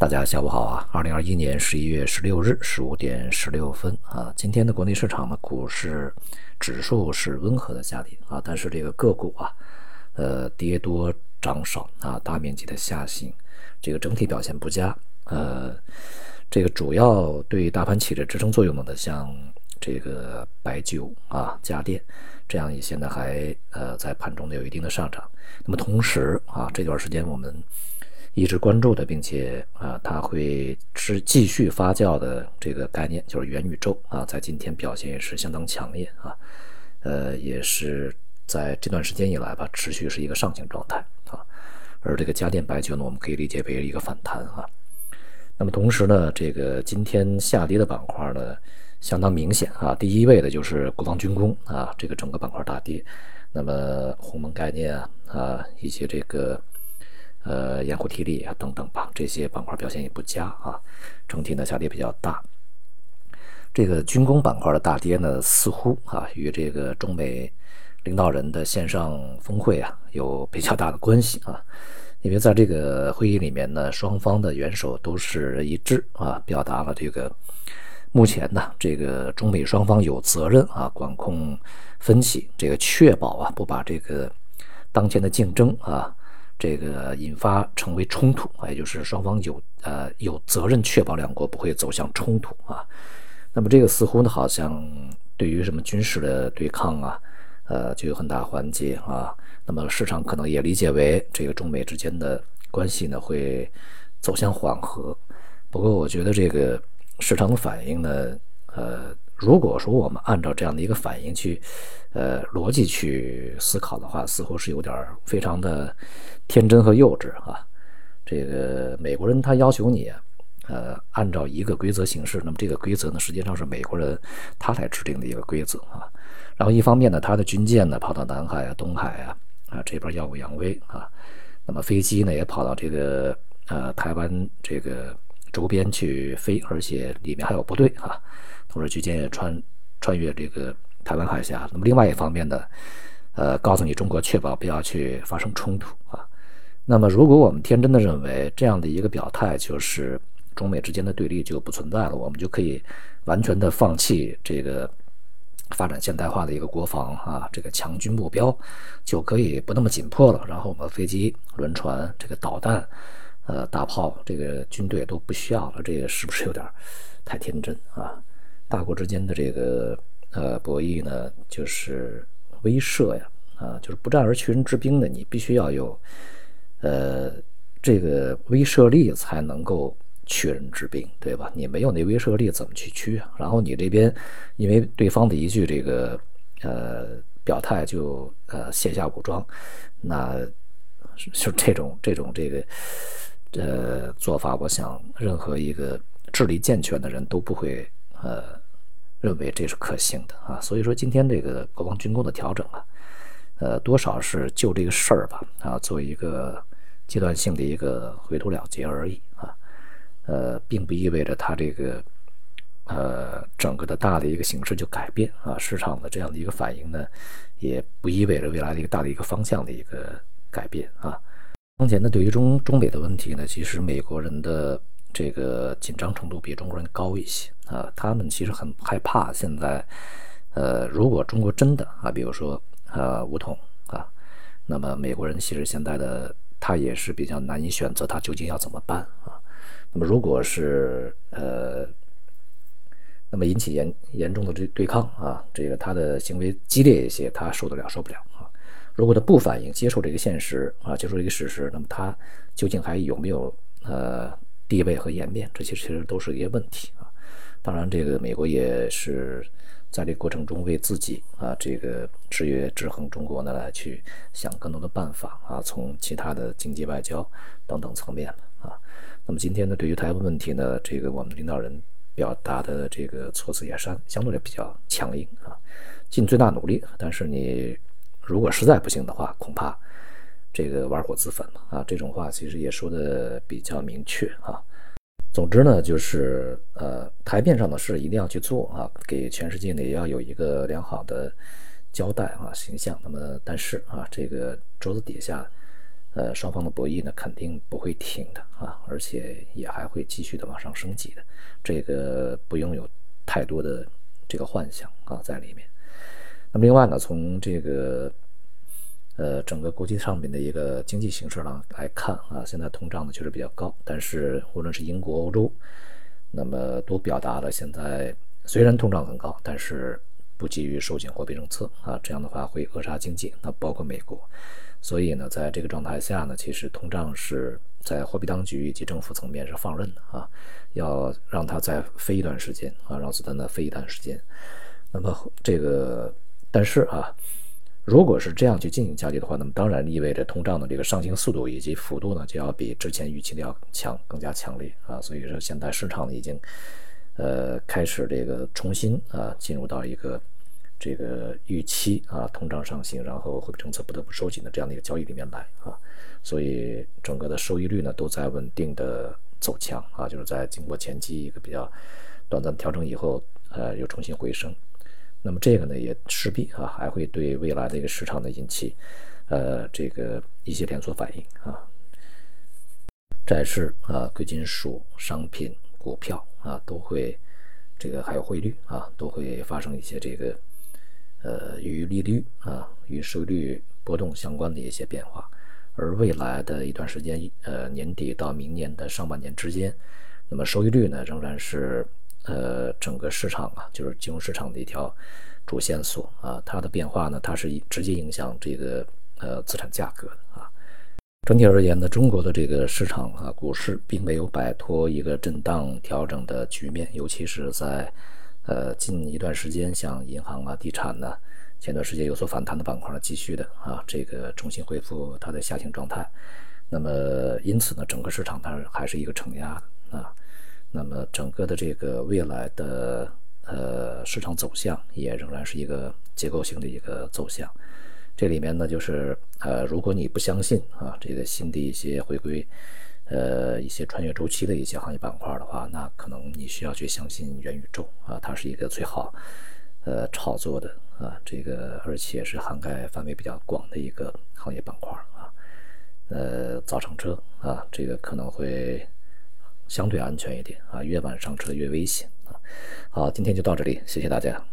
大家下午好啊！二零二一年十一月十六日十五点十六分啊，今天的国内市场呢，股市指数是温和的下跌啊，但是这个个股啊，呃，跌多涨少啊，大面积的下行，这个整体表现不佳。呃，这个主要对大盘起着支撑作用的，像这个白酒啊、家电这样一些呢，还呃在盘中呢有一定的上涨。那么同时啊，这段时间我们。一直关注的，并且啊，它会是继续发酵的这个概念，就是元宇宙啊，在今天表现也是相当强烈啊，呃，也是在这段时间以来吧，持续是一个上行状态啊。而这个家电白酒呢，我们可以理解为一个反弹啊。那么同时呢，这个今天下跌的板块呢，相当明显啊。第一位的就是国防军工啊，这个整个板块大跌。那么鸿蒙概念啊啊，一些这个。呃，盐湖提锂啊等等吧，这些板块表现也不佳啊，整体呢下跌比较大。这个军工板块的大跌呢，似乎啊与这个中美领导人的线上峰会啊有比较大的关系啊，因为在这个会议里面呢，双方的元首都是一致啊，表达了这个目前呢这个中美双方有责任啊管控分歧，这个确保啊不把这个当前的竞争啊。这个引发成为冲突啊，也就是双方有呃有责任确保两国不会走向冲突啊。那么这个似乎呢，好像对于什么军事的对抗啊，呃，就有很大缓解啊。那么市场可能也理解为这个中美之间的关系呢会走向缓和。不过我觉得这个市场的反应呢，呃，如果说我们按照这样的一个反应去呃逻辑去思考的话，似乎是有点非常的。天真和幼稚啊！这个美国人他要求你，呃，按照一个规则行事。那么这个规则呢，实际上是美国人他来制定的一个规则啊。然后一方面呢，他的军舰呢跑到南海啊、东海啊啊这边耀武扬威啊。那么飞机呢也跑到这个呃台湾这个周边去飞，而且里面还有部队啊。同时军舰也穿穿越这个台湾海峡。那么另外一方面呢，呃，告诉你中国确保不要去发生冲突啊。那么，如果我们天真的认为这样的一个表态就是中美之间的对立就不存在了，我们就可以完全的放弃这个发展现代化的一个国防啊，这个强军目标就可以不那么紧迫了。然后我们飞机、轮船、这个导弹、呃大炮，这个军队都不需要了，这个是不是有点太天真啊？大国之间的这个呃博弈呢，就是威慑呀，啊，就是不战而屈人之兵的，你必须要有。呃，这个威慑力才能够屈人之兵，对吧？你没有那威慑力，怎么去屈啊？然后你这边因为对方的一句这个呃表态，就呃卸下武装，那就这种这种这个呃做法，我想任何一个智力健全的人都不会呃认为这是可行的啊。所以说，今天这个国防军工的调整啊，呃，多少是就这个事儿吧啊，做一个。阶段性的一个回头了结而已啊，呃，并不意味着它这个呃整个的大的一个形势就改变啊，市场的这样的一个反应呢，也不意味着未来的一个大的一个方向的一个改变啊。当前呢，对于中中美的问题呢，其实美国人的这个紧张程度比中国人高一些啊，他们其实很害怕现在，呃，如果中国真的啊，比如说呃武统啊，那么美国人其实现在的。他也是比较难以选择，他究竟要怎么办啊？那么，如果是呃，那么引起严严重的这对抗啊，这个他的行为激烈一些，他受得了受不了啊？如果他不反应，接受这个现实啊，接受这个事实，那么他究竟还有没有呃地位和颜面？这些其实都是一些问题。当然，这个美国也是。在这个过程中，为自己啊这个制约制衡中国呢，来去想更多的办法啊，从其他的经济、外交等等层面啊。那么今天呢，对于台湾问题呢，这个我们领导人表达的这个措辞也是相对的比较强硬啊，尽最大努力。但是你如果实在不行的话，恐怕这个玩火自焚嘛啊，这种话其实也说的比较明确啊。总之呢，就是呃，台面上的事一定要去做啊，给全世界呢也要有一个良好的交代啊形象。那么，但是啊，这个桌子底下，呃，双方的博弈呢肯定不会停的啊，而且也还会继续的往上升级的，这个不用有太多的这个幻想啊在里面。那么另外呢，从这个呃整个国际上面的一个经济形势上来看啊，现在通胀呢确实比较高，但是无论是英国、欧洲，那么都表达了现在虽然通胀很高，但是不急于收紧货币政策啊，这样的话会扼杀经济。那包括美国。所以呢，在这个状态下呢，其实通胀是在货币当局以及政府层面是放任的啊，要让它再飞一段时间啊，让子弹呢飞一段时间。那么这个，但是啊，如果是这样去进行加息的话，那么当然意味着通胀的这个上行速度以及幅度呢，就要比之前预期的要强，更加强烈啊。所以说，现在市场呢已经呃开始这个重新啊进入到一个。这个预期啊，通胀上行，然后货币政策不得不收紧的这样的一个交易里面来啊，所以整个的收益率呢都在稳定的走强啊，就是在经过前期一个比较短暂调整以后，呃，又重新回升。那么这个呢也势必啊还会对未来的一个市场呢引起呃这个一些连锁反应啊，债市啊、贵金属、商品、股票啊都会这个还有汇率啊都会发生一些这个。呃，与利率啊，与收益率波动相关的一些变化，而未来的一段时间，呃，年底到明年的上半年之间，那么收益率呢，仍然是呃整个市场啊，就是金融市场的一条主线索啊，它的变化呢，它是直接影响这个呃资产价格啊。整体而言呢，中国的这个市场啊，股市并没有摆脱一个震荡调整的局面，尤其是在。呃，近一段时间，像银行啊、地产呢，前段时间有所反弹的板块，继续的啊，这个重新恢复它的下行状态。那么，因此呢，整个市场它还是一个承压的啊。那么，整个的这个未来的呃市场走向也仍然是一个结构性的一个走向。这里面呢，就是呃，如果你不相信啊，这个新的一些回归。呃，一些穿越周期的一些行业板块的话，那可能你需要去相信元宇宙啊，它是一个最好呃炒作的啊，这个而且是涵盖范围比较广的一个行业板块啊。呃，造乘车啊，这个可能会相对安全一点啊，越晚上车越危险啊。好，今天就到这里，谢谢大家。